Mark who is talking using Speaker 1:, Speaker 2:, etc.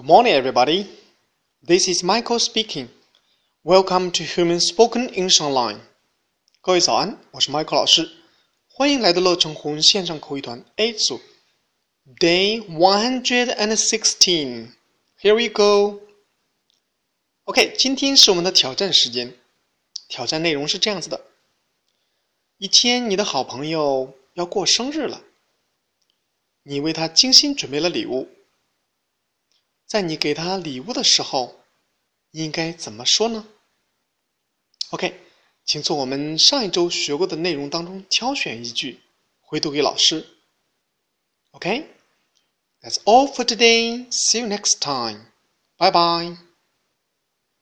Speaker 1: Good morning, everybody. This is Michael speaking. Welcome to Human Spoken English Online. 各位早安，我是 Michael 老师，欢迎来到乐成红线上口语团 A 组。Day one hundred and sixteen. Here we go. OK，今天是我们的挑战时间。挑战内容是这样子的：一天，你的好朋友要过生日了，你为他精心准备了礼物。 在你给他礼物的时候，应该怎么说呢？OK，请从我们上一周学过的内容当中挑选一句，回读给老师。OK，That's all for today. See you next time. Bye bye.